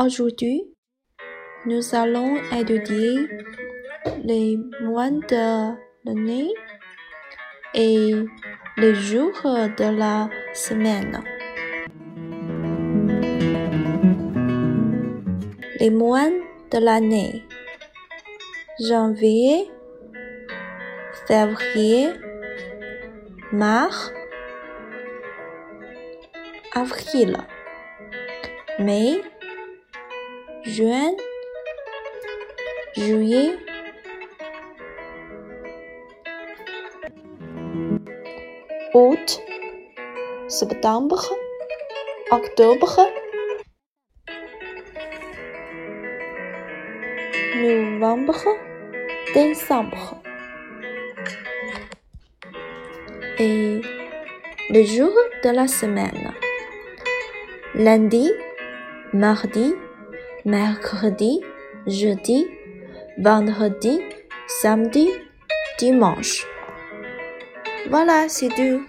Aujourd'hui, nous allons étudier les mois de l'année et les jours de la semaine. Les mois de l'année. Janvier, février, mars, avril, mai, juin, juillet, août, septembre, octobre, novembre, décembre. Et les jours de la semaine. Lundi, mardi, mercredi, jeudi, vendredi, samedi, dimanche. Voilà, c'est tout.